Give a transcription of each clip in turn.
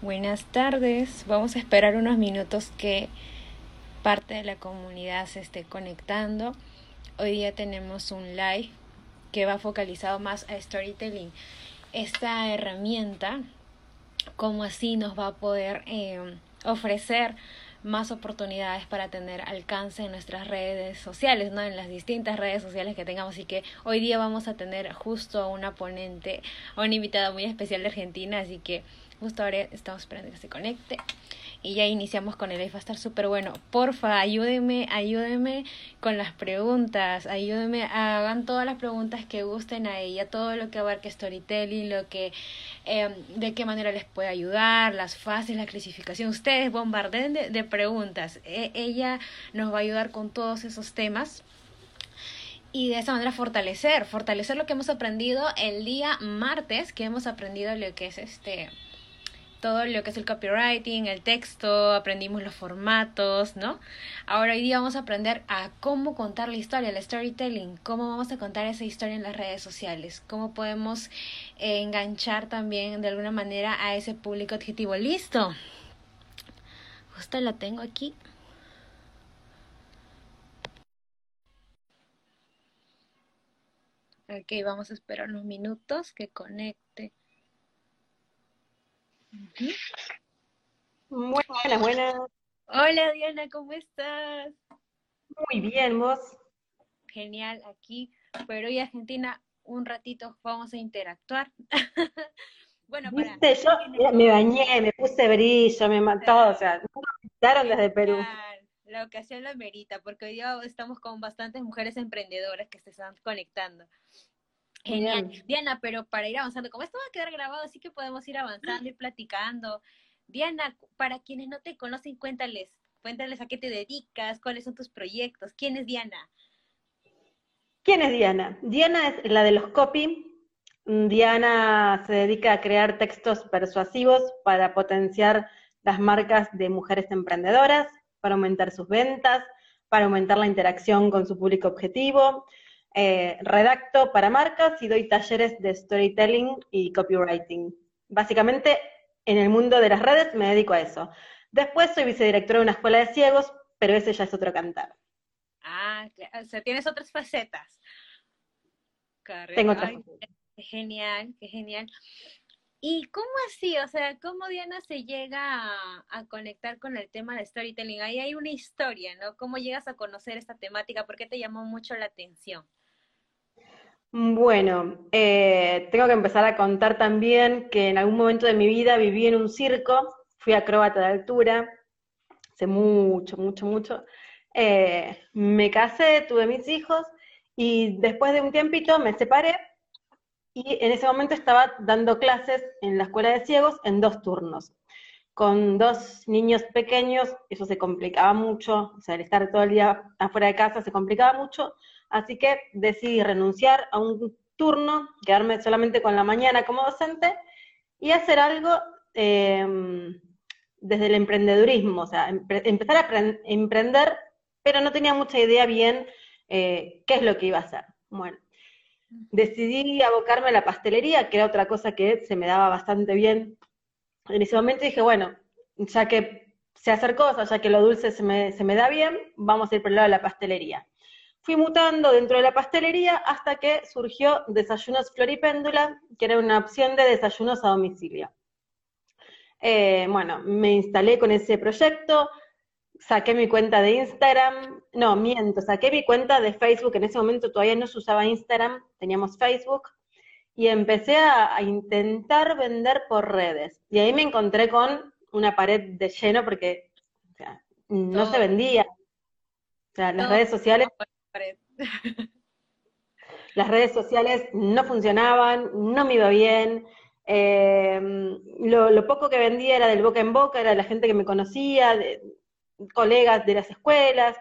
Buenas tardes. Vamos a esperar unos minutos que parte de la comunidad se esté conectando. Hoy día tenemos un live que va focalizado más a storytelling. Esta herramienta, como así nos va a poder eh, ofrecer más oportunidades para tener alcance en nuestras redes sociales, ¿no? En las distintas redes sociales que tengamos. Así que hoy día vamos a tener justo a una ponente, a una invitada muy especial de Argentina, así que Justo ahora estamos esperando que se conecte. Y ya iniciamos con el live. Va a estar súper bueno. Porfa, ayúdenme, ayúdenme con las preguntas. Ayúdenme, hagan todas las preguntas que gusten a ella. Todo lo que abarque storytelling, lo que, eh, de qué manera les puede ayudar, las fases, la clasificación. Ustedes bombarden de, de preguntas. E, ella nos va a ayudar con todos esos temas y de esa manera fortalecer, fortalecer lo que hemos aprendido el día martes, que hemos aprendido lo que es este todo lo que es el copywriting, el texto, aprendimos los formatos, ¿no? Ahora hoy día vamos a aprender a cómo contar la historia, el storytelling, cómo vamos a contar esa historia en las redes sociales, cómo podemos enganchar también de alguna manera a ese público objetivo. Listo. Justo la tengo aquí. Ok, vamos a esperar unos minutos que conecte. Buenas, buenas. Hola Diana, ¿cómo estás? Muy bien, vos. Genial, aquí, pero hoy Argentina, un ratito vamos a interactuar. bueno, para... ¿Viste? Yo me bañé, me puse brillo, me mató, o sea, me desde Perú. La ocasión lo merita, porque hoy día estamos con bastantes mujeres emprendedoras que se están conectando. Genial. Diana, pero para ir avanzando, como esto va a quedar grabado, así que podemos ir avanzando y platicando. Diana, para quienes no te conocen, cuéntales, cuéntales a qué te dedicas, cuáles son tus proyectos, ¿quién es Diana? ¿Quién es Diana? Diana es la de los copy. Diana se dedica a crear textos persuasivos para potenciar las marcas de mujeres emprendedoras, para aumentar sus ventas, para aumentar la interacción con su público objetivo, eh, redacto para marcas y doy talleres de storytelling y copywriting. Básicamente, en el mundo de las redes me dedico a eso. Después soy vicedirectora de una escuela de ciegos, pero ese ya es otro cantar. Ah, o sea, tienes otras facetas. Tengo otras Qué genial, qué genial. ¿Y cómo así? O sea, ¿cómo Diana se llega a, a, conectar con el tema de storytelling? Ahí hay una historia, ¿no? ¿Cómo llegas a conocer esta temática? ¿Por qué te llamó mucho la atención? Bueno, eh, tengo que empezar a contar también que en algún momento de mi vida viví en un circo, fui acróbata de altura, hace mucho, mucho, mucho. Eh, me casé, tuve mis hijos y después de un tiempito me separé y en ese momento estaba dando clases en la escuela de ciegos en dos turnos. Con dos niños pequeños, eso se complicaba mucho, o sea, el estar todo el día afuera de casa se complicaba mucho, Así que decidí renunciar a un turno, quedarme solamente con la mañana como docente y hacer algo em, desde el emprendedurismo, o sea, empezar a emprender, pero no tenía mucha idea bien eh, qué es lo que iba a hacer. Bueno, decidí abocarme a la pastelería, que era otra cosa que se me daba bastante bien. En ese momento dije, bueno, ya que sé hacer cosas, ya que lo dulce se me, se me da bien, vamos a ir por el lado de la pastelería fui mutando dentro de la pastelería hasta que surgió Desayunos Floripéndula, que era una opción de desayunos a domicilio. Eh, bueno, me instalé con ese proyecto, saqué mi cuenta de Instagram, no, miento, saqué mi cuenta de Facebook, en ese momento todavía no se usaba Instagram, teníamos Facebook, y empecé a, intentar vender por redes. Y ahí me encontré con una pared de lleno porque no se vendía. O sea, las redes sociales Las redes sociales no funcionaban, no me iba bien. Eh, lo, poco que vendía era del boca en boca, era de la gente que me conocía, de, colegas de las escuelas.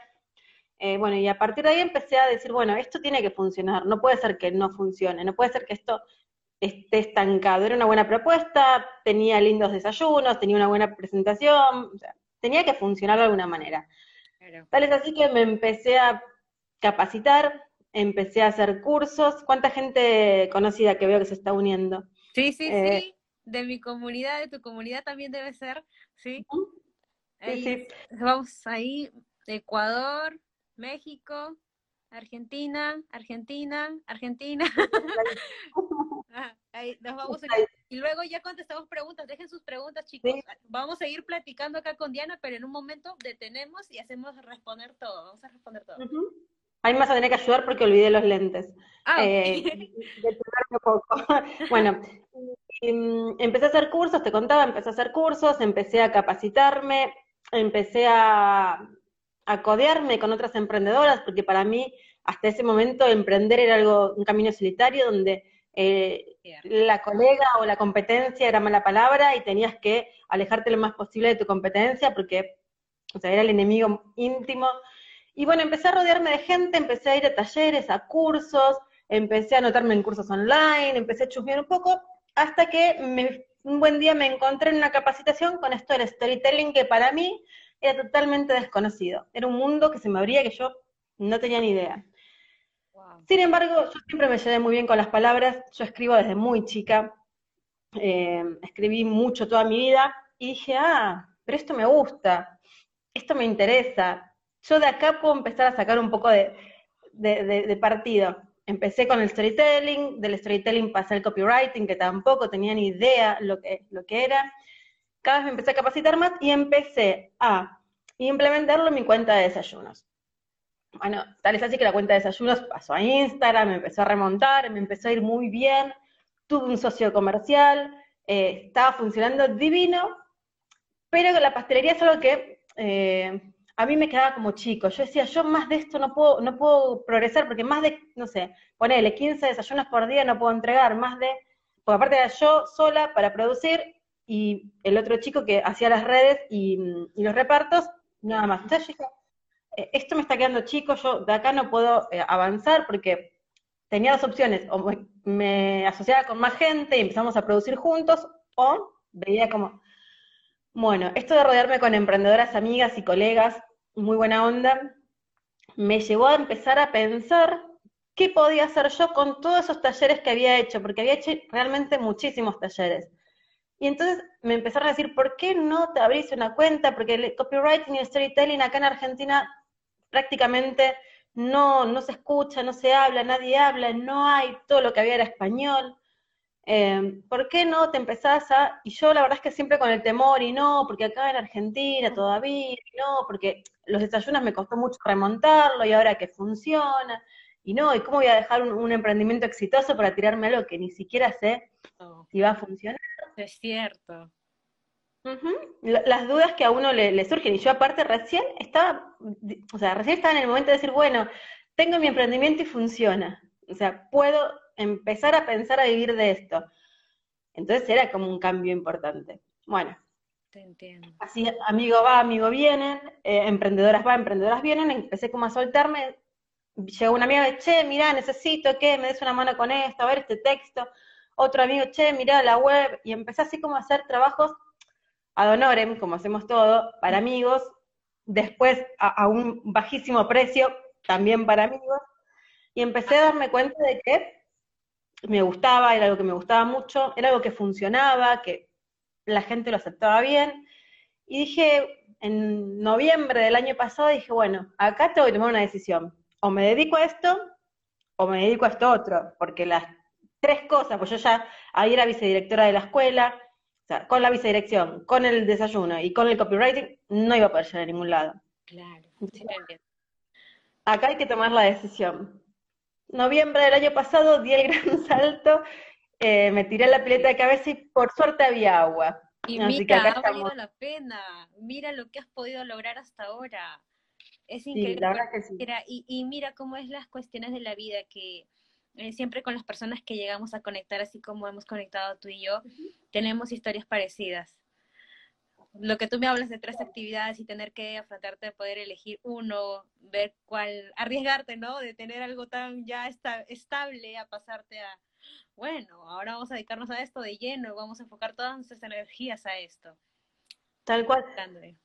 Eh, bueno, y a partir de ahí empecé a decir, bueno, esto tiene que funcionar, no puede ser que no funcione, no puede ser que esto esté estancado. Era una buena propuesta, tenía lindos desayunos, tenía una buena presentación, tenía que funcionar de alguna manera. Tal es así que me empecé a capacitar, empecé a hacer cursos. ¿Cuánta gente conocida que veo que se está uniendo? Sí, sí, sí. Eh, de mi comunidad, de tu comunidad también debe ser, ¿sí? Sí, sí. Vamos ahí, Ecuador, México, Argentina, Argentina, Argentina. ahí nos vamos Y luego ya contestamos preguntas, dejen sus preguntas, chicos. Vamos a seguir platicando acá con Diana, pero en un momento detenemos y hacemos responder todo. Vamos a responder todo. Ahí me vas a tener que ayudar porque olvidé los lentes. Ah, eh, poco. bueno, mm, empecé a hacer cursos, te contaba, empecé a hacer cursos, empecé a capacitarme, empecé a, a codearme con otras emprendedoras, porque para mí hasta ese momento emprender era algo, un camino solitario donde eh, la colega o la competencia era mala palabra y tenías que alejarte lo más posible de tu competencia porque o sea, era el enemigo íntimo. Y bueno, empecé a rodearme de gente, empecé a ir a talleres, a cursos, empecé a anotarme en cursos online, empecé a chusmear un poco, hasta que un buen día me encontré en una capacitación con esto del storytelling que para mí era totalmente desconocido. Era un mundo que se me abría que yo no tenía ni idea. Sin embargo, yo siempre me llevé muy bien con las palabras, yo escribo desde muy chica, eh, escribí mucho toda mi vida y dije, ah, pero esto me gusta, esto me interesa, yo de acá puedo empezar a sacar un poco de, de partido. Empecé con el storytelling, del storytelling pasé al copywriting, que tampoco tenía ni idea lo que, lo que era. Cada vez me empecé a capacitar más y empecé a implementarlo en mi cuenta de desayunos. Bueno, tal es así que la cuenta de desayunos pasó a Instagram, me empezó a remontar, me empezó a ir muy bien, tuve un socio comercial, eh, estaba funcionando divino, pero la pastelería es algo que eh, a mí me quedaba como chico. Yo decía, yo más de esto no puedo, no puedo progresar, porque más de, no sé, ponele 15 desayunos por día no puedo entregar, más de, porque aparte era yo sola para producir y el otro chico que hacía las redes y, los repartos, nada más. Entonces yo dije, eh, esto me está quedando chico, yo de acá no puedo eh, avanzar porque tenía dos opciones, o me, asociaba con más gente y empezamos a producir juntos, o veía como, bueno, esto de rodearme con emprendedoras, amigas y colegas, muy buena onda, me llevó a empezar a pensar qué podía hacer yo con todos esos talleres que había hecho, porque había hecho realmente muchísimos talleres. Y entonces me empezaron a decir, ¿por qué no te abrís una cuenta? Porque el copywriting y el storytelling acá en Argentina prácticamente no, no se escucha, no se habla, nadie habla, no hay, todo lo que había era español. Eh, ¿Por qué no te empezás a.? Y yo la verdad es que siempre con el temor, y no, porque acá en Argentina todavía, y no, porque los desayunos me costó mucho remontarlo y ahora que funciona, y no, ¿y cómo voy a dejar un, emprendimiento exitoso para tirarme algo que ni siquiera sé si va a funcionar? Es cierto. Las dudas que a uno le, surgen, y yo aparte recién estaba, o sea, recién estaba en el momento de decir, bueno, tengo mi emprendimiento y funciona, o sea, puedo empezar a pensar a vivir de esto. Entonces era como un cambio importante. Bueno. Te entiendo. Así, amigo va, amigo vienen, eh, emprendedoras va, emprendedoras vienen, empecé como a soltarme, llegó una amiga de, che, mira, necesito que me des una mano con esto, a ver este texto, otro amigo, che, mira la web, y empecé así como a hacer trabajos ad honorem, como hacemos todo, para amigos, después a, un bajísimo precio, también para amigos, y empecé a darme cuenta de que me gustaba, era algo que me gustaba mucho, era algo que funcionaba, que la gente lo aceptaba bien, y dije, en noviembre del año pasado, dije, bueno, acá tengo que tomar una decisión, o me dedico a esto, o me dedico a esto otro, porque las tres cosas, pues yo ya ahí era vicedirectora de la escuela, o sea, con la vicedirección, con el desayuno y con el copywriting, no iba a poder llegar a ningún lado. Claro, Acá hay que tomar la decisión. Noviembre del año pasado di el gran salto, eh, me tiré la pileta de cabeza y por suerte había agua. Y mira, ha valido la pena. Mira lo que has podido lograr hasta ahora. Es increíble. la verdad que sí. y, y mira cómo es las cuestiones de la vida que eh, siempre con las personas que llegamos a conectar, así como hemos conectado tú y yo, tenemos historias parecidas. Lo que tú me hablas de tres actividades y tener que afrontarte a poder elegir uno, ver cuál, arriesgarte, ¿no? De tener algo tan ya estable a pasarte a, bueno, ahora vamos a dedicarnos a esto de lleno, vamos a enfocar todas nuestras energías a esto. Tal cual.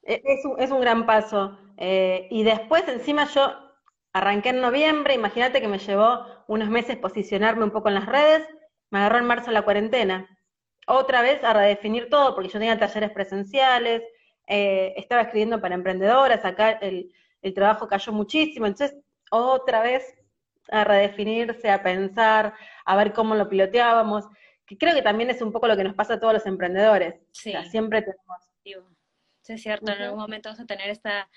E, es un, es un gran paso. Eh, y después, encima, yo Arranqué en noviembre, imagínate que me llevó unos meses posicionarme un poco en las redes, me agarró en marzo la cuarentena. Otra vez a redefinir todo, porque yo tenía talleres presenciales, eh, estaba escribiendo para emprendedoras, acá el, el trabajo cayó muchísimo, entonces otra vez a redefinirse, a pensar, a ver cómo lo piloteábamos, que creo que también es un poco lo que nos pasa a todos los emprendedores. Sí. siempre tenemos... Sí, es cierto, en algún momento vamos a tener esta,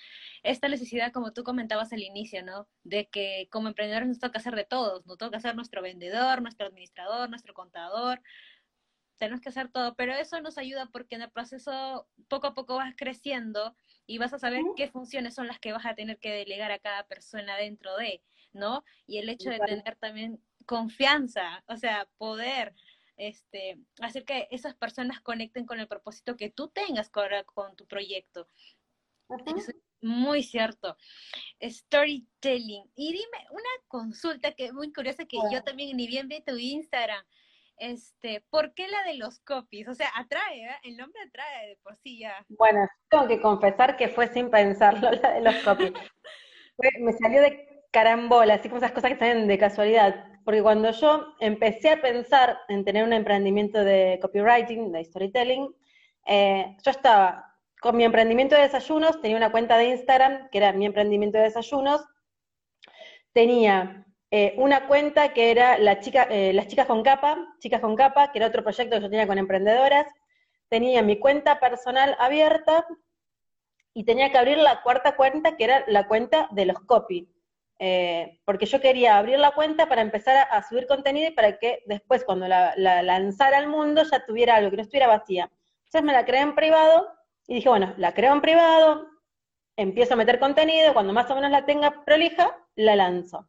esta necesidad, como tú comentabas al inicio, ¿no? De que como emprendedores nos toca hacer de todos, nos toca ser nuestro vendedor, nuestro administrador, nuestro contador, tenemos que hacer todo, pero eso nos ayuda porque en el proceso poco a poco vas creciendo y vas a saber qué funciones son las que vas a tener que delegar a cada persona dentro de, ¿no? Y el hecho de tener también confianza, o sea, poder este, hacer que esas personas conecten con el propósito que tú tengas con, con tu proyecto. es muy cierto. Storytelling. Y dime una consulta que es muy curiosa que yo también ni bien vi tu Instagram. Este, ¿por qué la de los copies? O sea, atrae, ¿eh? el nombre atrae de por sí ya. Bueno, tengo que confesar que fue sin pensarlo la de los copies. me salió de carambola, así como esas cosas que salen de casualidad. Porque cuando yo empecé a pensar en tener un emprendimiento de copywriting, de storytelling, eh, yo estaba con mi emprendimiento de desayunos, tenía una cuenta de Instagram, que era mi emprendimiento de desayunos, tenía eh, una cuenta que era la chica, eh, Las Chicas con Capa, Chicas con Capa, que era otro proyecto que yo tenía con emprendedoras, tenía mi cuenta personal abierta y tenía que abrir la cuarta cuenta, que era la cuenta de los copy. Eh, porque yo quería abrir la cuenta para empezar a, subir contenido y para que después cuando la, lanzara al mundo ya tuviera algo, que no estuviera vacía. Entonces me la creé en privado y dije, bueno, la creo en privado, empiezo a meter contenido, cuando más o menos la tenga prolija, la lanzo.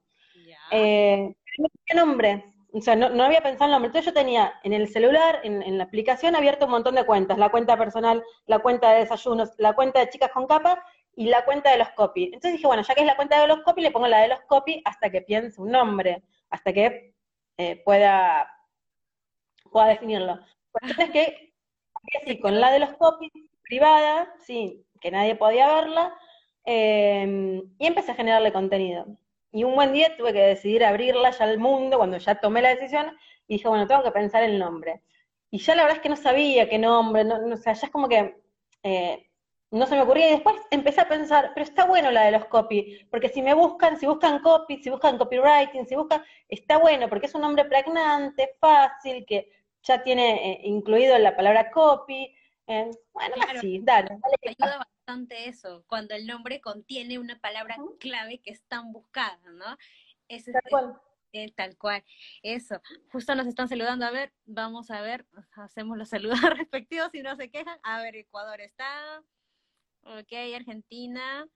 Eh, no tenía nombre, o sea, no, había pensado en nombre. Entonces yo tenía en el celular, en, en, la aplicación, abierto un montón de cuentas, la cuenta personal, la cuenta de desayunos, la cuenta de chicas con capa, y la cuenta de los copy. Entonces dije, bueno, ya que es la cuenta de los copy, le pongo la de los copy hasta que piense un nombre, hasta que eh, pueda, pueda definirlo. Entonces que, así, con la de los copy privada, sí, que nadie podía verla, em, y empecé a generarle contenido. Y un buen día tuve que decidir abrirla ya al mundo, cuando ya tomé la decisión, y dije, bueno, tengo que pensar el nombre. Y ya la verdad es que no sabía qué nombre, no, o sea, ya es como que eh, no se me ocurría y después empecé a pensar, pero está bueno la de los copy, porque si me buscan, si buscan copy, si buscan copywriting, si buscan, está bueno, porque es un nombre pregnante, fácil, que ya tiene eh, incluido la palabra copy. Eh, bueno, así, dale, ayuda eso, cuando el nombre contiene una palabra clave que es tan buscada, ¿no? Es, tal cual. Es, tal cual. Eso. Justo nos están saludando. A ver, vamos a ver, hacemos los saludos respectivos si no se quejan. A ver, Ecuador está. Ok, Argentina.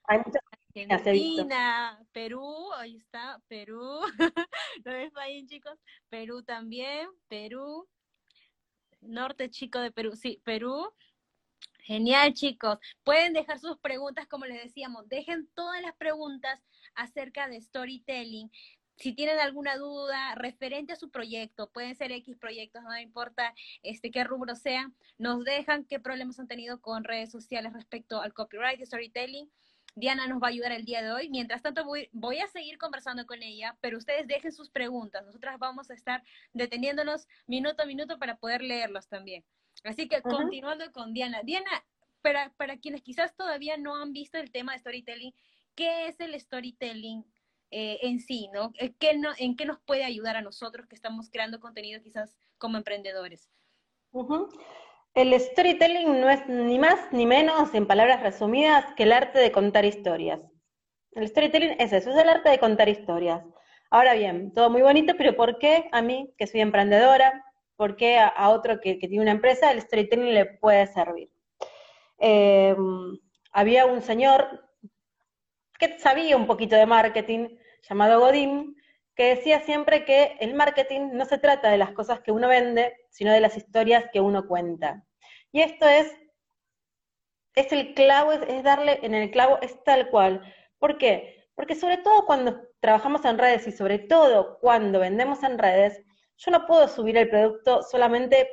Argentina, Perú, ahí está, Perú. ¿Lo ves ahí, chicos? Perú también, Perú. Norte chico de Perú, sí, Perú. Genial, chicos. Pueden dejar sus preguntas, como les decíamos, dejen todas las preguntas acerca de storytelling si tienen alguna duda referente a su proyecto, pueden ser X proyectos, no importa este, qué rubro sea, nos dejan qué problemas han tenido con redes sociales respecto al copyright y storytelling. Diana nos va a ayudar el día de hoy. Mientras tanto, voy, voy, a seguir conversando con ella, pero ustedes dejen sus preguntas. Nosotras vamos a estar deteniéndonos minuto a minuto para poder leerlos también. Así que continuando con Diana. Diana, para, para quienes quizás todavía no han visto el tema de storytelling, ¿qué es el storytelling? Eh, en sí, ¿no? Eh, ¿Qué no? ¿En qué nos puede ayudar a nosotros que estamos creando contenido quizás como emprendedores? El storytelling no es ni más ni menos, en palabras resumidas, que el arte de contar historias. El storytelling es eso, es el arte de contar historias. Ahora bien, todo muy bonito, pero ¿por qué a mí, que soy emprendedora, por qué a, otro que, tiene una empresa, el storytelling le puede servir? Eh, había un señor que sabía un poquito de marketing, llamado Godín, que decía siempre que el marketing no se trata de las cosas que uno vende, sino de las historias que uno cuenta. Y esto es, es el clavo, es, darle en el clavo, es tal cual. ¿Por qué? Porque sobre todo cuando trabajamos en redes y sobre todo cuando vendemos en redes, yo no puedo subir el producto solamente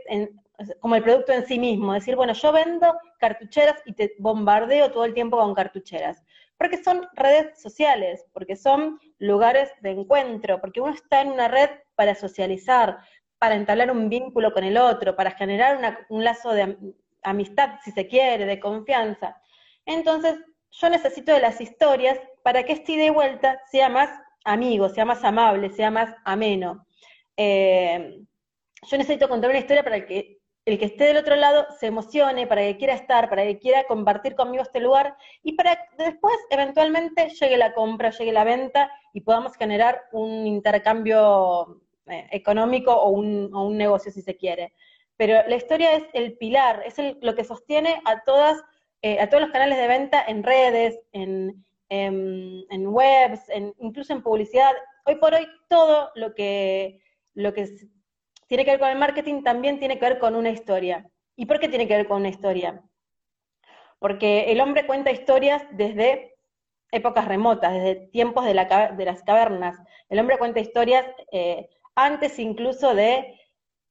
como el producto en sí mismo, decir, bueno, yo vendo cartucheras y te bombardeo todo el tiempo con cartucheras porque son redes sociales, porque son lugares de encuentro, porque uno está en una red para socializar, para entablar un vínculo con el otro, para generar un lazo de amistad, si se quiere, de confianza. Entonces, yo necesito de las historias para que este ida y vuelta sea más amigo, sea más amable, sea más ameno. Eh, yo necesito contar una historia para que el que esté del otro lado se emocione, para que quiera estar, para que quiera compartir conmigo este lugar y para que después eventualmente llegue la compra, llegue la venta y podamos generar un intercambio eh, económico o un, negocio si se quiere. Pero la historia es el pilar, es lo que sostiene a todas, eh, a todos los canales de venta en redes, en, en, webs, incluso en publicidad. Hoy por hoy todo lo que, lo que tiene que ver con el marketing también tiene que ver con una historia. ¿Y por qué tiene que ver con una historia? Porque el hombre cuenta historias desde épocas remotas, desde tiempos de, las cavernas. El hombre cuenta historias eh, antes incluso de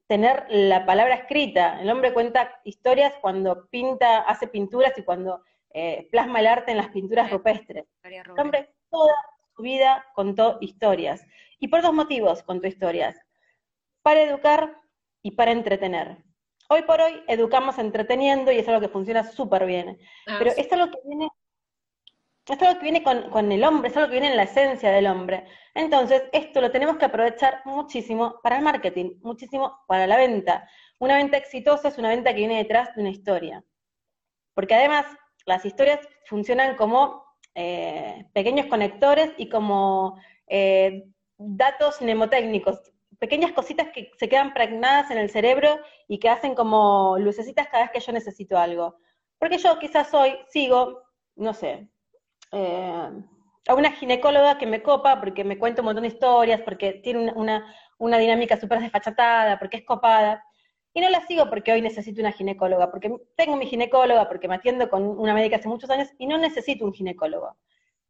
tener la palabra escrita. El hombre cuenta historias cuando pinta, hace pinturas y cuando eh, plasma el arte en las pinturas rupestres. El hombre toda su vida contó historias. Y por dos motivos contó historias para educar y para entretener. Hoy por hoy educamos entreteniendo y es algo que funciona súper bien. Ah, Pero es algo que viene, es que viene con, el hombre, es algo que viene en la esencia del hombre. Entonces, esto lo tenemos que aprovechar muchísimo para el marketing, muchísimo para la venta. Una venta exitosa es una venta que viene detrás de una historia. Porque además, las historias funcionan como eh, pequeños conectores y como eh, datos mnemotécnicos pequeñas cositas que se quedan pregnadas en el cerebro y que hacen como lucecitas cada vez que yo necesito algo. Porque yo quizás hoy sigo, no sé, eh, a una ginecóloga que me copa porque me cuenta un montón de historias, porque tiene una, una dinámica súper desfachatada, porque es copada. Y no la sigo porque hoy necesito una ginecóloga, porque tengo mi ginecóloga, porque me atiendo con una médica hace muchos años y no necesito un ginecólogo.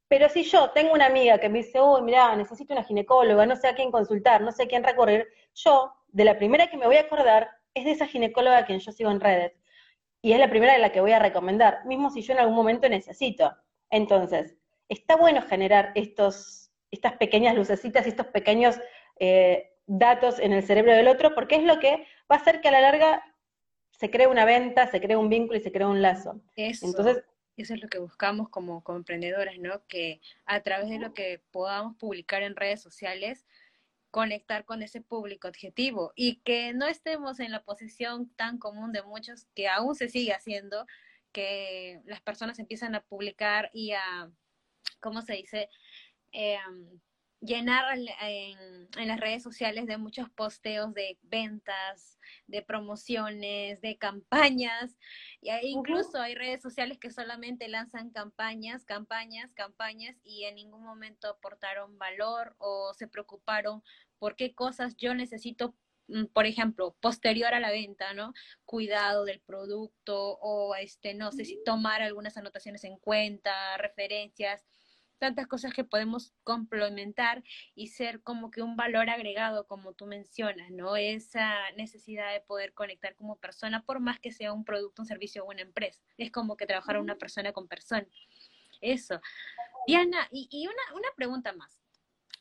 Pero si yo tengo una amiga que me dice, uy, mira, necesito una ginecóloga, no sé a quién consultar, no sé a quién recurrir, yo, de la primera que me voy a acordar, es de esa ginecóloga a quien yo sigo en redes. Y es la primera de la que voy a recomendar, mismo si yo en algún momento necesito. Entonces, está bueno generar estos, estas pequeñas lucecitas estos pequeños eh, datos en el cerebro del otro, porque es lo que va a hacer que a la larga se cree una venta, se cree un vínculo y se cree un lazo. Entonces, eso es lo que buscamos como, emprendedoras, ¿no? Que a través de lo que podamos publicar en redes sociales, conectar con ese público objetivo y que no estemos en la posición tan común de muchos que aún se sigue haciendo, que las personas empiezan a publicar y a, ¿cómo se dice? Eh, llenar en, las redes sociales de muchos posteos de ventas, de promociones, de campañas. Y incluso hay redes sociales que solamente lanzan campañas, campañas, campañas y en ningún momento aportaron valor o se preocuparon por qué cosas yo necesito mm, por ejemplo, posterior a la venta, ¿no? Cuidado del producto o este, no sé si tomar algunas anotaciones en cuenta, referencias tantas cosas que podemos complementar y ser como que un valor agregado, como tú mencionas, ¿no? Esa necesidad de poder conectar como persona, por más que sea un producto, un servicio o una empresa. Es como que trabajar una persona con persona. Eso. Diana, y, una, una, pregunta más.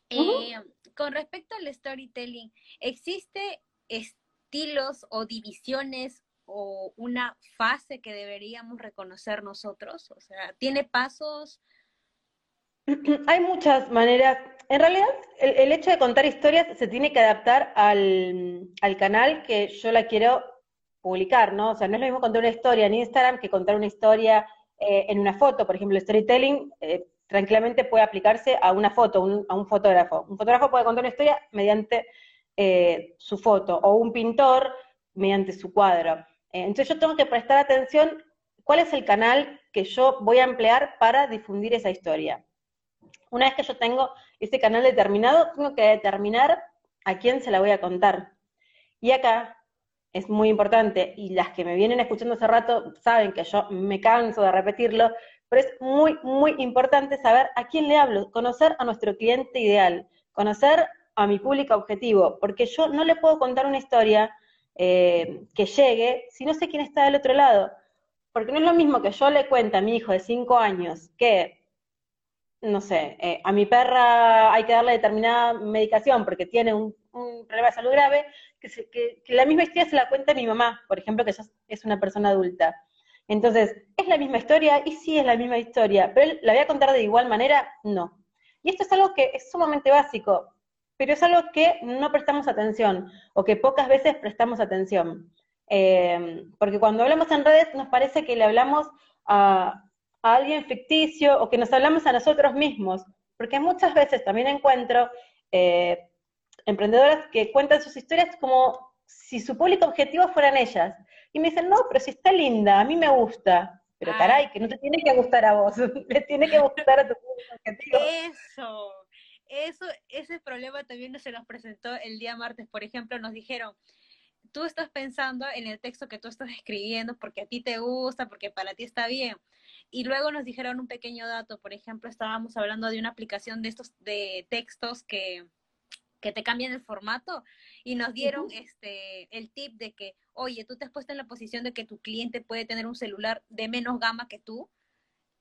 Eh, con respecto al storytelling, ¿existe estilos o divisiones o una fase que deberíamos reconocer nosotros? O sea, ¿tiene pasos? Hay muchas maneras. En realidad, el, hecho de contar historias se tiene que adaptar al, canal que yo la quiero publicar, ¿no? O sea, no es lo mismo contar una historia en Instagram que contar una historia eh, en una foto. Por ejemplo, el storytelling eh, tranquilamente puede aplicarse a una foto, a un fotógrafo. Un fotógrafo puede contar una historia mediante eh, su foto, o un pintor mediante su cuadro. entonces yo tengo que prestar atención cuál es el canal que yo voy a emplear para difundir esa historia. Una vez que yo tengo ese canal determinado, tengo que determinar a quién se la voy a contar. Y acá es muy importante, y las que me vienen escuchando hace rato saben que yo me canso de repetirlo, pero es muy, muy importante saber a quién le hablo, conocer a nuestro cliente ideal, conocer a mi público objetivo, porque yo no le puedo contar una historia eh, que llegue si no sé quién está del otro lado. Porque no es lo mismo que yo le cuente a mi hijo de 5 años que no sé, eh, a mi perra hay que darle determinada medicación porque tiene un, problema de salud grave, que, la misma historia se la cuenta mi mamá, por ejemplo, que ella es una persona adulta. Entonces, ¿es la misma historia? Y sí es la misma historia, pero ¿la voy a contar de igual manera? No. Y esto es algo que es sumamente básico, pero es algo que no prestamos atención, o que pocas veces prestamos atención. Eh, porque cuando hablamos en redes nos parece que le hablamos a, alguien ficticio o que nos hablamos a nosotros mismos, porque muchas veces también encuentro eh, emprendedoras que cuentan sus historias como si su público objetivo fueran ellas. Y me dicen, no, pero si está linda, a mí me gusta. Pero caray, que no te tiene que gustar a vos, le tiene que gustar a tu público objetivo. Eso, eso, ese problema también se nos presentó el día martes, por ejemplo, nos dijeron, tú estás pensando en el texto que tú estás escribiendo porque a ti te gusta, porque para ti está bien. Y luego nos dijeron un pequeño dato, por ejemplo, estábamos hablando de una aplicación de estos de textos que, que te cambian el formato y nos dieron este el tip de que, oye, tú te has puesto en la posición de que tu cliente puede tener un celular de menos gama que tú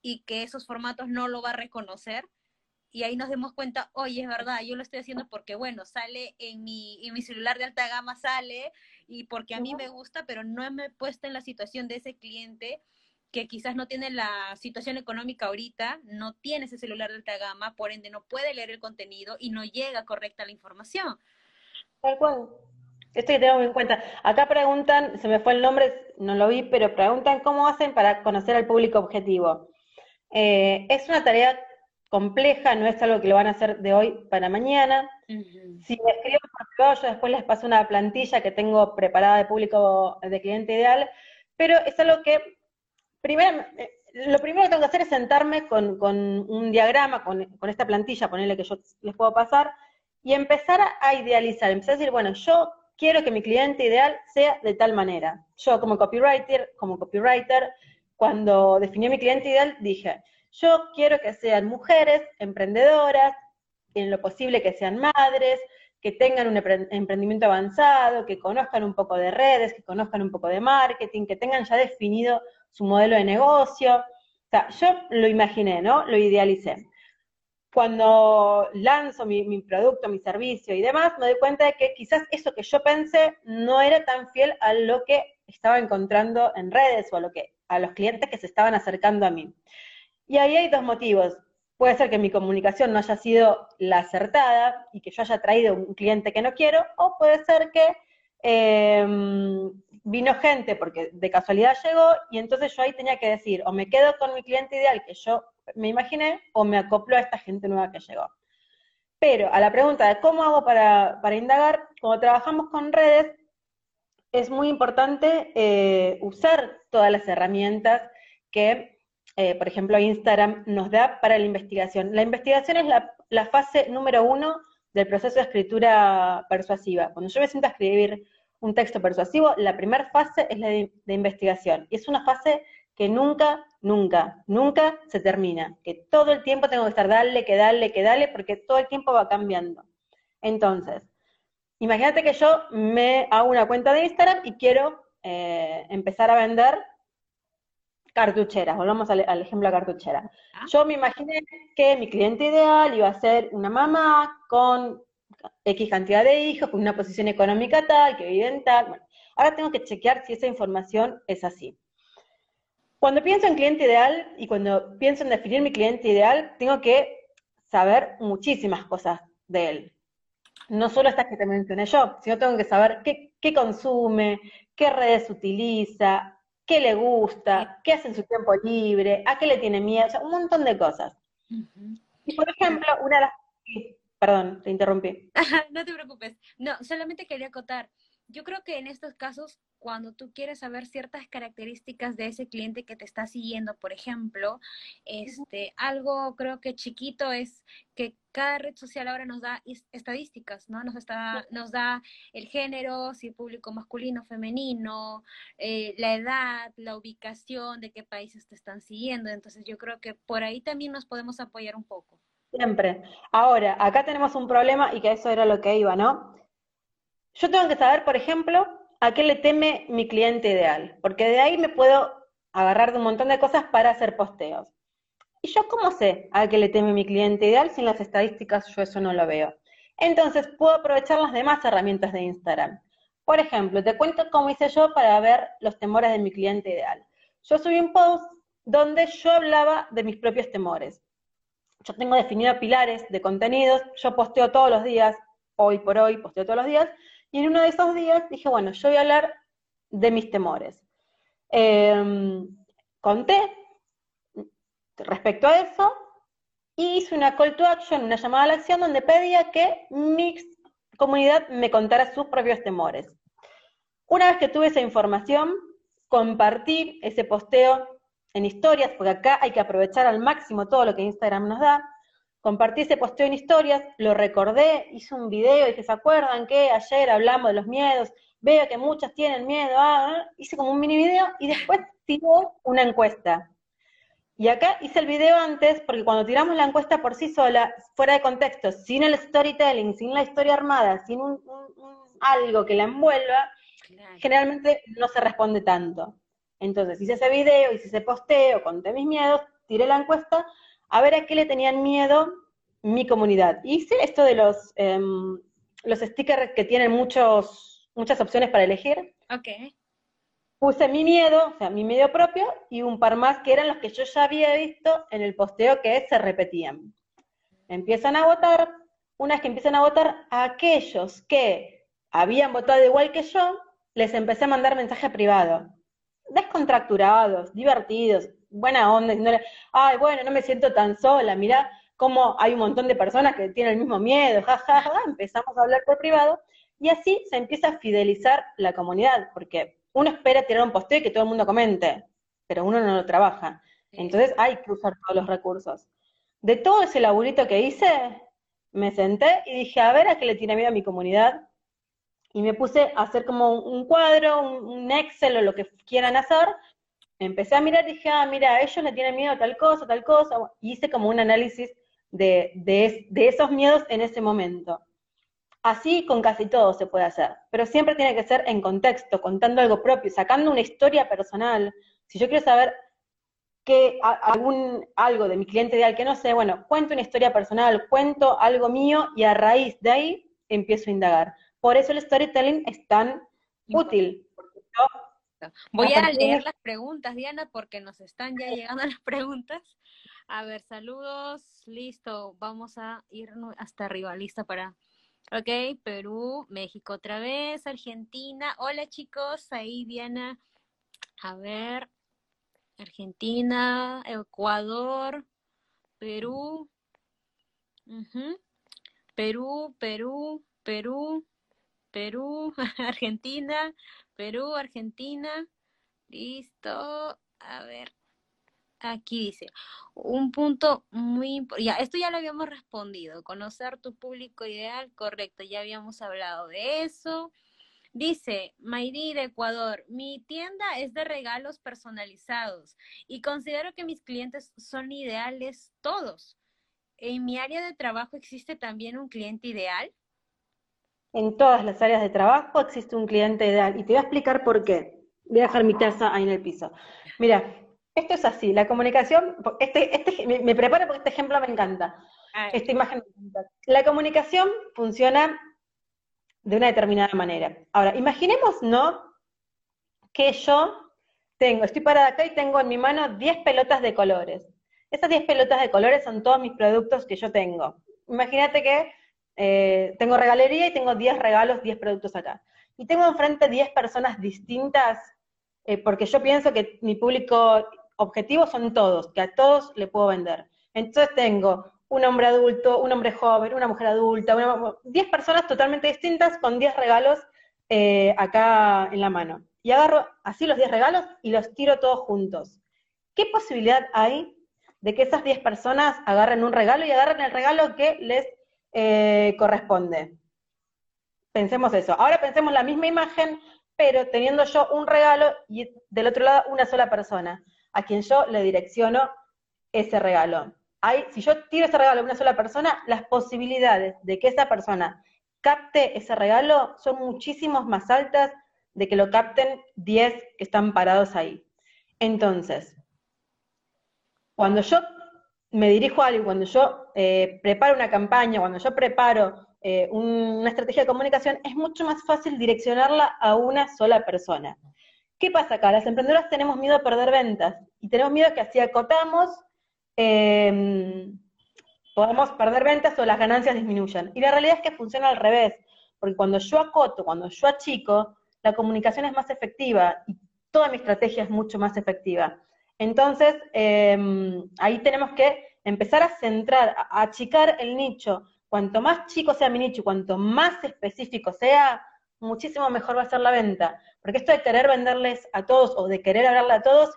y que esos formatos no lo va a reconocer y ahí nos dimos cuenta, oye, es verdad, yo lo estoy haciendo porque, bueno, sale en mi, en mi celular de alta gama, sale, y porque a mí me gusta, pero no me he puesto en la situación de ese cliente que quizás no tiene la situación económica ahorita, no tiene ese celular de alta gama, por ende no puede leer el contenido y no llega correcta la información. Tal cual. Esto que tengo en cuenta. Acá preguntan, se me fue el nombre, no lo vi, pero preguntan cómo hacen para conocer al público objetivo. Eh, es una tarea compleja, no es algo que lo van a hacer de hoy para mañana. Si me escriben por yo después les paso una plantilla que tengo preparada de público de cliente ideal, pero es algo que, eh, lo primero que tengo que hacer es sentarme con, un diagrama, con, esta plantilla, ponerle que yo les puedo pasar, y empezar a idealizar, empezar a decir, bueno, yo quiero que mi cliente ideal sea de tal manera. Yo como copywriter, como copywriter, cuando definí mi cliente ideal, dije, yo quiero que sean mujeres emprendedoras, en lo posible que sean madres, que tengan un emprendimiento avanzado, que conozcan un poco de redes, que conozcan un poco de marketing, que tengan ya definido su modelo de negocio. O sea, yo lo imaginé, ¿no? Lo idealicé. Cuando lanzo mi, producto, mi servicio y demás, me doy cuenta de que quizás eso que yo pensé no era tan fiel a lo que estaba encontrando en redes o a lo que a los clientes que se estaban acercando a mí. Y ahí hay dos motivos. Puede ser que mi comunicación no haya sido la acertada y que yo haya traído un cliente que no quiero, o puede ser que em, vino gente porque de casualidad llegó y entonces yo ahí tenía que decir, o me quedo con mi cliente ideal que yo me imaginé, o me acoplo a esta gente nueva que llegó. Pero a la pregunta de cómo hago para, indagar, cuando trabajamos con redes, es muy importante eh, usar todas las herramientas que eh, por ejemplo, Instagram nos da para la investigación. La investigación es la, fase número uno del proceso de escritura persuasiva. Cuando yo me siento a escribir un texto persuasivo, la primera fase es la de, investigación. Y es una fase que nunca, nunca, nunca se termina. Que todo el tiempo tengo que estar dale, que dale, que dale, porque todo el tiempo va cambiando. Entonces, imagínate que yo me hago una cuenta de Instagram y quiero eh, empezar a vender cartucheras, volvamos al, ejemplo de cartuchera. Ah. Yo me imaginé que mi cliente ideal iba a ser una mamá con X cantidad de hijos, con una posición económica tal, que vive en tal. Bueno, ahora tengo que chequear si esa información es así. Cuando pienso en cliente ideal y cuando pienso en definir mi cliente ideal, tengo que saber muchísimas cosas de él. No solo estas que te mencioné yo, sino tengo que saber qué, qué consume, qué redes utiliza, qué le gusta, qué hace en su tiempo libre, a qué le tiene miedo, o sea, un montón de cosas. Y por ejemplo, una de las... Perdón, te interrumpí. no te preocupes. No, solamente quería acotar. Yo creo que en estos casos, cuando tú quieres saber ciertas características de ese cliente que te está siguiendo, por ejemplo, este, algo creo que chiquito es que cada red social ahora nos da estadísticas, ¿no? Nos, está, nos da el género, si público masculino, femenino, eh, la edad, la ubicación, de qué países te están siguiendo. Entonces yo creo que por ahí también nos podemos apoyar un poco. Siempre. Ahora, acá tenemos un problema y que eso era lo que iba, ¿no? Yo tengo que saber, por ejemplo, a qué le teme mi cliente ideal, porque de ahí me puedo agarrar de un montón de cosas para hacer posteos. ¿Y yo cómo sé a qué le teme mi cliente ideal si en las estadísticas yo eso no lo veo? Entonces puedo aprovechar las demás herramientas de Instagram. Por ejemplo, te cuento cómo hice yo para ver los temores de mi cliente ideal. Yo subí un post donde yo hablaba de mis propios temores. Yo tengo definidos pilares de contenidos, yo posteo todos los días, hoy por hoy posteo todos los días, y en uno de esos días dije, bueno, yo voy a hablar de mis temores. Em, conté respecto a eso y hice una call to action, una llamada a la acción donde pedía que mi comunidad me contara sus propios temores. Una vez que tuve esa información, compartí ese posteo en historias, porque acá hay que aprovechar al máximo todo lo que Instagram nos da. Compartí ese posteo en historias, lo recordé, hice un video y que se acuerdan que ayer hablamos de los miedos, veo que muchas tienen miedo, ah, hice como un mini video y después tiré una encuesta. Y acá hice el video antes porque cuando tiramos la encuesta por sí sola, fuera de contexto, sin el storytelling, sin la historia armada, sin un, algo que la envuelva, generalmente no se responde tanto. Entonces hice ese video, hice ese posteo, conté mis miedos, tiré la encuesta, a ver a qué le tenían miedo mi comunidad. Hice esto de los, em, los stickers que tienen muchos, muchas opciones para elegir. Ok. Puse mi miedo, o sea, mi miedo propio, y un par más que eran los que yo ya había visto en el posteo que se repetían. Empiezan a votar, una vez que empiezan a votar, a aquellos que habían votado igual que yo, les empecé a mandar mensaje privado descontracturados, divertidos, buena onda, no ay, bueno, no me siento tan sola, mirá cómo hay un montón de personas que tienen el mismo miedo, jajaja, empezamos a hablar por privado, y así se empieza a fidelizar la comunidad, porque uno espera tirar un posteo y que todo el mundo comente, pero uno no lo trabaja. Entonces hay que usar todos los recursos. De todo ese laburito que hice, me senté y dije, a ver a qué le tiene miedo a mi comunidad, y me puse a hacer como un cuadro, un, Excel o lo que quieran hacer. Empecé a mirar y dije, ah, mira, ellos le tienen miedo a tal cosa, tal cosa. Hice como un análisis de, de, de esos miedos en ese momento. Así con casi todo se puede hacer, pero siempre tiene que ser en contexto, contando algo propio, sacando una historia personal. Si yo quiero saber que algún, algo de mi cliente ideal que no sé, bueno, cuento una historia personal, cuento algo mío y a raíz de ahí empiezo a indagar. Por eso el storytelling es tan útil. Voy a leer las preguntas, Diana, porque nos están ya llegando las preguntas. A ver, saludos, listo, vamos a ir hasta arriba, lista para... Ok, Perú, México otra vez, Argentina. Hola chicos, ahí Diana. A ver, Argentina, Ecuador, Perú. Perú, Perú, Perú, Perú, Argentina, Perú, Argentina. Listo. A ver. Aquí dice, un punto muy importante, ya, esto ya lo habíamos respondido, conocer tu público ideal, correcto, ya habíamos hablado de eso. Dice, Mayri de Ecuador, mi tienda es de regalos personalizados y considero que mis clientes son ideales todos. ¿En mi área de trabajo existe también un cliente ideal? En todas las áreas de trabajo existe un cliente ideal. Y te voy a explicar por qué. Voy a dejar mi taza ahí en el piso. Mira, esto es así, la comunicación, este, este, me, preparo porque este ejemplo me encanta. Esta imagen me encanta. La comunicación funciona de una determinada manera. Ahora, imaginemos, ¿no? Que yo tengo, estoy parada acá y tengo en mi mano 10 pelotas de colores. Esas 10 pelotas de colores son todos mis productos que yo tengo. Imagínate que eh, tengo regalería y tengo 10 regalos, 10 productos acá. Y tengo enfrente 10 personas distintas, eh, porque yo pienso que mi público objetivo son todos, que a todos le puedo vender. Entonces tengo un hombre adulto, un hombre joven, una mujer adulta, 10 personas totalmente distintas con 10 regalos eh, acá en la mano. Y agarro así los 10 regalos y los tiro todos juntos. ¿Qué posibilidad hay de que esas 10 personas agarren un regalo y agarren el regalo que les eh, corresponde. Pensemos eso. Ahora pensemos la misma imagen, pero teniendo yo un regalo y del otro lado una sola persona, a quien yo le direcciono ese regalo. Hay, si yo tiro ese regalo a una sola persona, las posibilidades de que esa persona capte ese regalo son muchísimos más altas de que lo capten 10 que están parados ahí. Entonces, cuando yo me dirijo a alguien, cuando yo eh, preparo una campaña, cuando yo preparo eh, una estrategia de comunicación, es mucho más fácil direccionarla a una sola persona. ¿Qué pasa acá? Las emprendedoras tenemos miedo a perder ventas y tenemos miedo que así acotamos, em, podamos perder ventas o las ganancias disminuyan. Y la realidad es que funciona al revés, porque cuando yo acoto, cuando yo achico, la comunicación es más efectiva y toda mi estrategia es mucho más efectiva. Entonces, em, ahí tenemos que empezar a centrar, a achicar el nicho. Cuanto más chico sea mi nicho, cuanto más específico sea, muchísimo mejor va a ser la venta. Porque esto de querer venderles a todos o de querer hablarle a todos,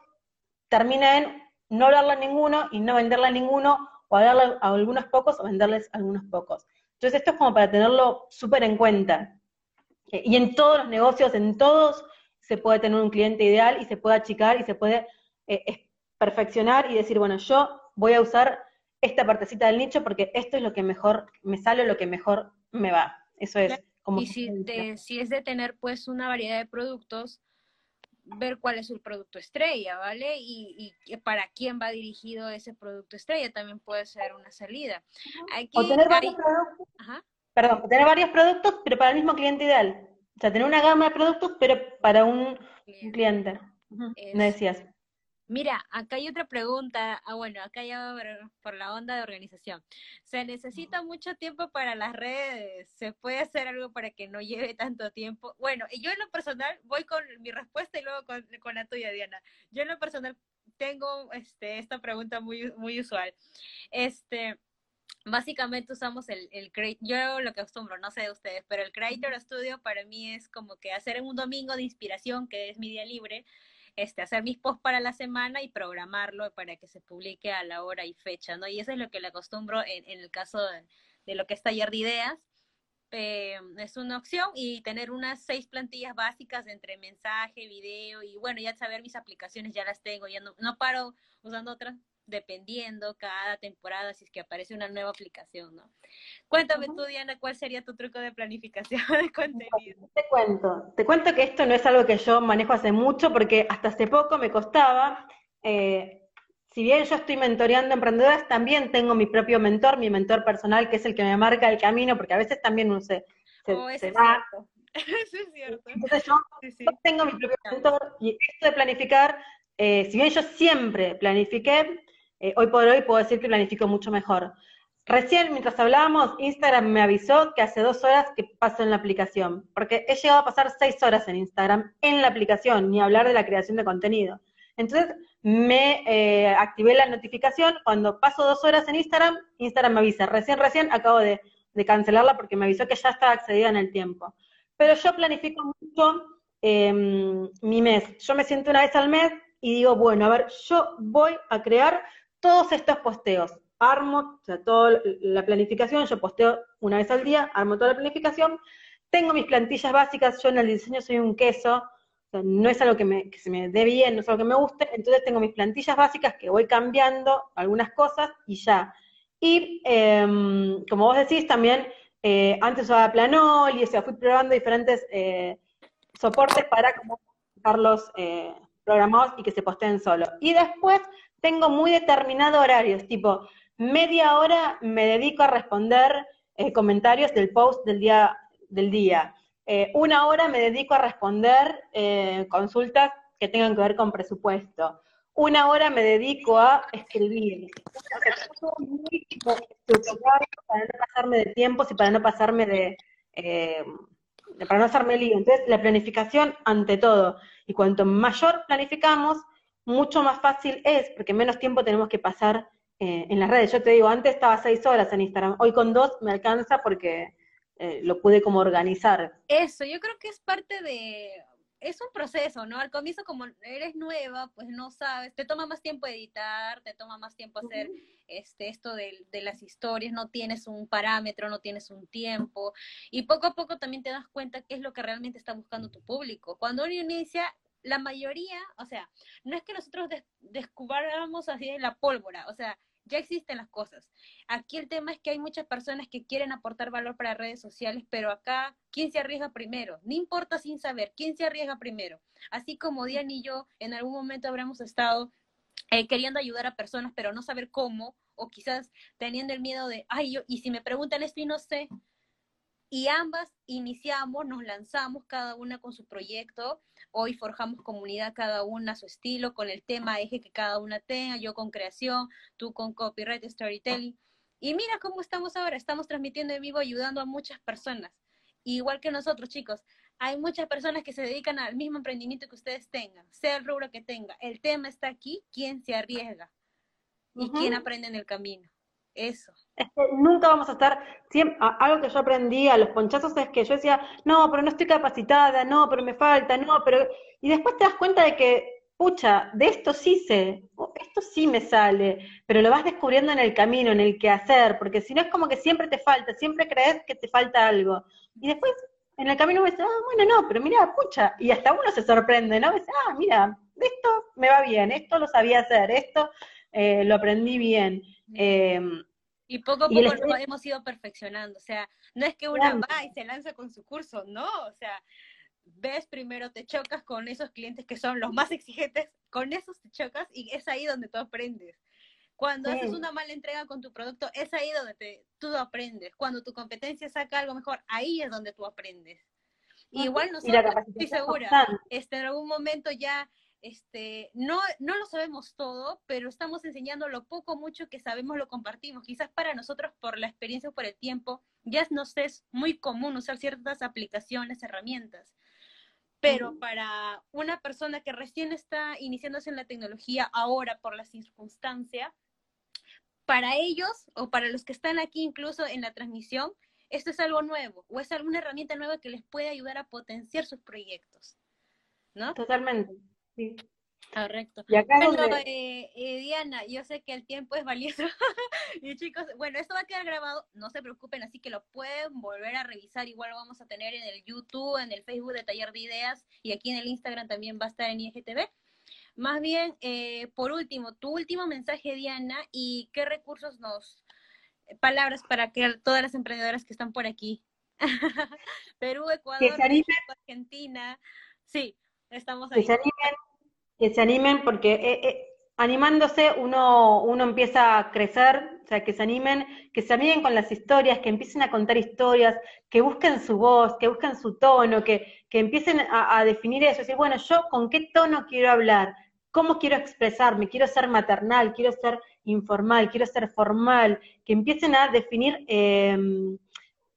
termina en no hablarle a ninguno y no venderle a ninguno, o hablarle a algunos pocos o venderles a algunos pocos. Entonces esto es como para tenerlo súper en cuenta. Eh, y en todos los negocios, en todos, se puede tener un cliente ideal y se puede achicar y se puede eh, perfeccionar y decir, bueno, yo voy a usar esta partecita del nicho porque esto es lo que mejor me sale, lo que mejor me va. Eso es y si, si es de tener pues una variedad de productos, ver cuál es el producto estrella, ¿vale? Y, para quién va dirigido ese producto estrella también puede ser una salida. o tener varios productos, perdón, tener varios productos, pero para el mismo cliente ideal. O sea, tener una gama de productos, pero para un cliente. Me decías. Mira, acá hay otra pregunta. Ah, bueno, acá ya por la onda de organización. ¿Se necesita mucho tiempo para las redes? ¿Se puede hacer algo para que no lleve tanto tiempo? Bueno, yo en lo personal voy con mi respuesta y luego con, con la tuya, Diana. Yo en lo personal tengo este, esta pregunta muy, muy usual. Este, básicamente usamos el, el yo lo que acostumbro, no sé de ustedes, pero el Creator Studio para mí es como que hacer un domingo de inspiración, que es mi día libre, este, hacer mis posts para la semana y programarlo para que se publique a la hora y fecha, ¿no? Y eso es lo que le acostumbro en, el caso de, lo que es taller de ideas. Eh, es una opción y tener unas seis plantillas básicas entre mensaje, video y bueno, ya saber mis aplicaciones ya las tengo, ya no, no paro usando otras dependiendo cada temporada si es que aparece una nueva aplicación, ¿no? Cuéntame tú, Diana, ¿cuál sería tu truco de planificación de contenido? Te cuento, te cuento que esto no es algo que yo manejo hace mucho porque hasta hace poco me costaba, eh, si bien yo estoy mentoreando emprendedoras, también tengo mi propio mentor, mi mentor personal, que es el que me marca el camino, porque a veces también uno se, se, oh, va. Eso es cierto. Entonces yo, tengo mi propio mentor y esto de planificar, eh, si bien yo siempre planifiqué, eh, hoy por hoy puedo decir que planifico mucho mejor. Recién, mientras hablábamos, Instagram me avisó que hace dos horas que paso en la aplicación, porque he llegado a pasar seis horas en Instagram en la aplicación, ni hablar de la creación de contenido. Entonces, me eh, activé la notificación, cuando paso dos horas en Instagram, Instagram me avisa, recién, recién acabo de, cancelarla porque me avisó que ya estaba accedida en el tiempo. Pero yo planifico mucho em, mi mes. Yo me siento una vez al mes y digo, bueno, a ver, yo voy a crear todos estos posteos. Armo, o sea, toda la planificación, yo posteo una vez al día, armo toda la planificación, tengo mis plantillas básicas, yo en el diseño soy un queso, no es algo que, me, se me dé bien, no es algo que me guste, entonces tengo mis plantillas básicas que voy cambiando algunas cosas y ya. Y em, como vos decís, también eh, antes usaba Planoli, o sea, fui probando diferentes eh, soportes para como dejarlos eh, programados y que se posteen solo. Y después tengo muy determinados horarios, tipo media hora me dedico a responder eh, comentarios del post del día, del día. Eh, una hora me dedico a responder eh, consultas que tengan que ver con presupuesto. Una hora me dedico a escribir. para no pasarme de tiempos y para no pasarme de, para no hacerme lío. Entonces, la planificación ante todo. Y cuanto mayor planificamos, mucho más fácil es, porque menos tiempo tenemos que pasar eh, en las redes. Yo te digo, antes estaba seis horas en Instagram, hoy con dos me alcanza porque eh, lo pude como organizar. Eso, yo creo que es parte de, es un proceso, ¿no? Al comienzo como eres nueva, pues no sabes, te toma más tiempo editar, te toma más tiempo hacer este, esto de, de, las historias, no tienes un parámetro, no tienes un tiempo, y poco a poco también te das cuenta qué es lo que realmente está buscando tu público. Cuando uno inicia, la mayoría, o sea, no es que nosotros descubramos así de la pólvora, o sea, ya existen las cosas. Aquí el tema es que hay muchas personas que quieren aportar valor para redes sociales, pero acá, ¿quién se arriesga primero? No importa sin saber, ¿quién se arriesga primero? Así como Diana y yo en algún momento habremos estado eh, queriendo ayudar a personas, pero no saber cómo, o quizás teniendo el miedo de, ay, yo, y si me preguntan esto y no sé, y ambas iniciamos, nos lanzamos cada una con su proyecto. Hoy forjamos comunidad cada una a su estilo, con el tema eje que cada una tenga, yo con creación, tú con copyright, storytelling. Y mira cómo estamos ahora, estamos transmitiendo en vivo, ayudando a muchas personas. Igual que nosotros, chicos, hay muchas personas que se dedican al mismo emprendimiento que ustedes tengan, sea el rubro que tenga. El tema está aquí, quién se arriesga y quién aprende en el camino. Eso. Es que nunca vamos a estar, siempre, algo que yo aprendí a los ponchazos es que yo decía, no, pero no estoy capacitada, no, pero me falta, no, pero... Y después te das cuenta de que, pucha, de esto sí sé, esto sí me sale, pero lo vas descubriendo en el camino, en el que hacer, porque si no es como que siempre te falta, siempre crees que te falta algo. Y después en el camino me dice, ah, bueno, no, pero mira, pucha, y hasta uno se sorprende, ¿no? Me dice, ah, mira, esto me va bien, esto lo sabía hacer, esto eh, lo aprendí bien. Eh, y poco a poco lo hemos ido perfeccionando. O sea, no es que una va y se lanza con su curso, no. O sea, ves primero, te chocas con esos clientes que son los más exigentes, con esos te chocas y es ahí donde tú aprendes. Cuando haces una mala entrega con tu producto, es ahí donde te, tú aprendes. Cuando tu competencia saca algo mejor, ahí es donde tú aprendes. igual nosotros, estoy segura, este, en algún momento ya este, no, no lo sabemos todo, pero estamos enseñando lo poco mucho que sabemos, lo compartimos. Quizás para nosotros, por la experiencia o por el tiempo, ya nos es muy común usar ciertas aplicaciones, herramientas. Pero para una persona que recién está iniciándose en la tecnología ahora por la circunstancia, para ellos o para los que están aquí incluso en la transmisión, esto es algo nuevo o es alguna herramienta nueva que les puede ayudar a potenciar sus proyectos. ¿No? Totalmente. Sí. Correcto. Y acá bueno, eh, eh, Diana, yo sé que el tiempo es valioso. y chicos, bueno, esto va a quedar grabado, no se preocupen, así que lo pueden volver a revisar. Igual lo vamos a tener en el YouTube, en el Facebook de Taller de Ideas y aquí en el Instagram también va a estar en IGTV. Más bien, eh, por último, tu último mensaje, Diana, y qué recursos nos, palabras para que todas las emprendedoras que están por aquí, Perú, Ecuador, Argentina, sí, estamos ahí. que se animen porque eh, eh, animándose uno, uno empieza a crecer, o sea, que se animen, que se animen con las historias, que empiecen a contar historias, que busquen su voz, que busquen su tono, que, que empiecen a, definir eso, decir, bueno, yo con qué tono quiero hablar, cómo quiero expresarme, quiero ser maternal, quiero ser informal, quiero ser formal, que empiecen a definir em,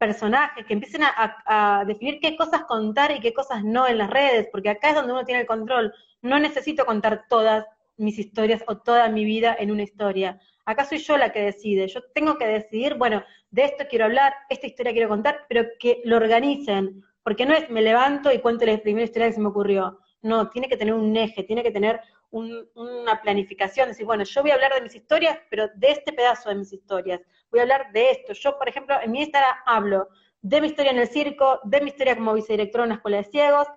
personajes, que empiecen a, definir qué cosas contar y qué cosas no en las redes, porque acá es donde uno tiene el control no necesito contar todas mis historias o toda mi vida en una historia. Acá soy yo la que decide. Yo tengo que decidir, bueno, de esto quiero hablar, esta historia quiero contar, pero que lo organicen. Porque no es me levanto y cuento la primera historia que se me ocurrió. No, tiene que tener un eje, tiene que tener una planificación. Decir, bueno, yo voy a hablar de mis historias, pero de este pedazo de mis historias. Voy a hablar de esto. Yo, por ejemplo, en mi Instagram hablo de mi historia en el circo, de mi historia como vicedirectora en una escuela de ciegos,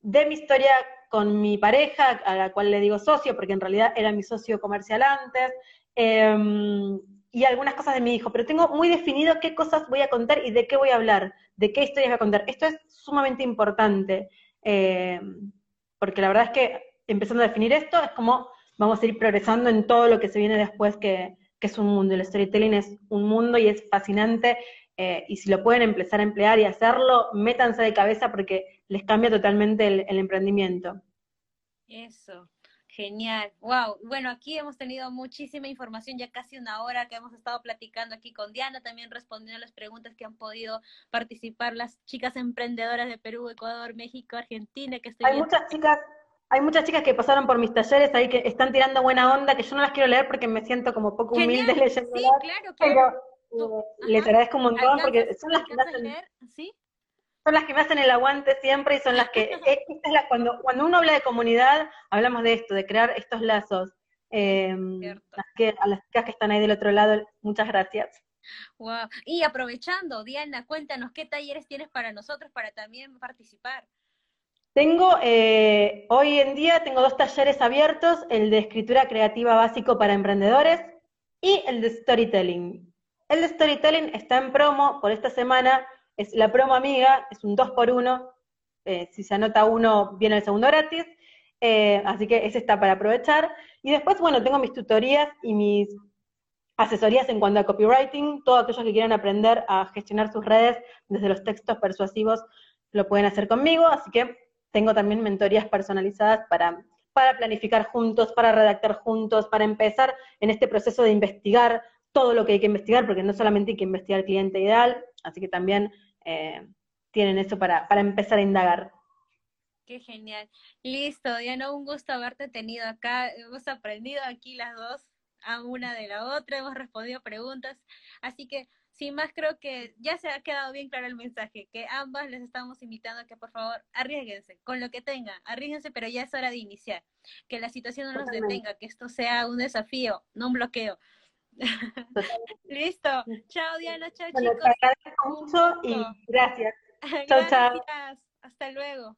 de mi historia con mi pareja, a la cual le digo socio, porque en realidad era mi socio comercial antes, em, y algunas cosas de mi hijo, pero tengo muy definido qué cosas voy a contar y de qué voy a hablar, de qué historias voy a contar. Esto es sumamente importante, em, porque la verdad es que empezando a definir esto es como vamos a ir progresando en todo lo que se viene después, que, que es un mundo. El storytelling es un mundo y es fascinante eh, y si lo pueden empezar a emplear y hacerlo, métanse de cabeza porque les cambia totalmente el, emprendimiento. Eso, genial. Wow. Bueno, aquí hemos tenido muchísima información, ya casi una hora que hemos estado platicando aquí con Diana, también respondiendo a las preguntas que han podido participar las chicas emprendedoras de Perú, Ecuador, México, Argentina, que Hay muchas chicas hay muchas chicas que pasaron por mis talleres ahí que están tirando buena onda, que yo no las quiero leer porque me siento como poco humilde leyendo. Sí, claro, claro. Eh, les agradezco un montón porque son las que me hacen, son las que me hacen el aguante siempre y son las que, eh, esta es la, cuando, cuando uno habla de comunidad, hablamos de esto, de crear estos lazos. Eh, que, a las chicas que están ahí del otro lado, muchas gracias. Wow. Y aprovechando, Diana, cuéntanos qué talleres tienes para nosotros para también participar. Tengo, eh, hoy en día tengo dos talleres abiertos, el de escritura creativa básico para emprendedores y el de storytelling. El de storytelling está en promo por esta semana, es la promo amiga, es un 2 por 1 eh, si se anota uno viene el segundo gratis, eh, así que ese está para aprovechar. Y después, bueno, tengo mis tutorías y mis asesorías en cuanto a copywriting, todos aquellos que quieran aprender a gestionar sus redes desde los textos persuasivos lo pueden hacer conmigo, así que tengo también mentorías personalizadas para, para planificar juntos, para redactar juntos, para empezar en este proceso de investigar todo lo que hay que investigar, porque no solamente hay que investigar el cliente ideal, así que también eh, tienen eso para, para empezar a indagar. Qué genial. Listo, Diana, un gusto haberte tenido acá. Hemos aprendido aquí las dos a una de la otra, hemos respondido preguntas. Así que, sin más, creo que ya se ha quedado bien claro el mensaje, que ambas les estamos invitando a que por favor arriesguense con lo que tengan, arriesguense, pero ya es hora de iniciar. Que la situación no nos detenga, que esto sea un desafío, no un bloqueo. Listo. Chao, Diana. Chao, chicos. Te agradezco mucho y gracias. Chao, chao. Hasta luego.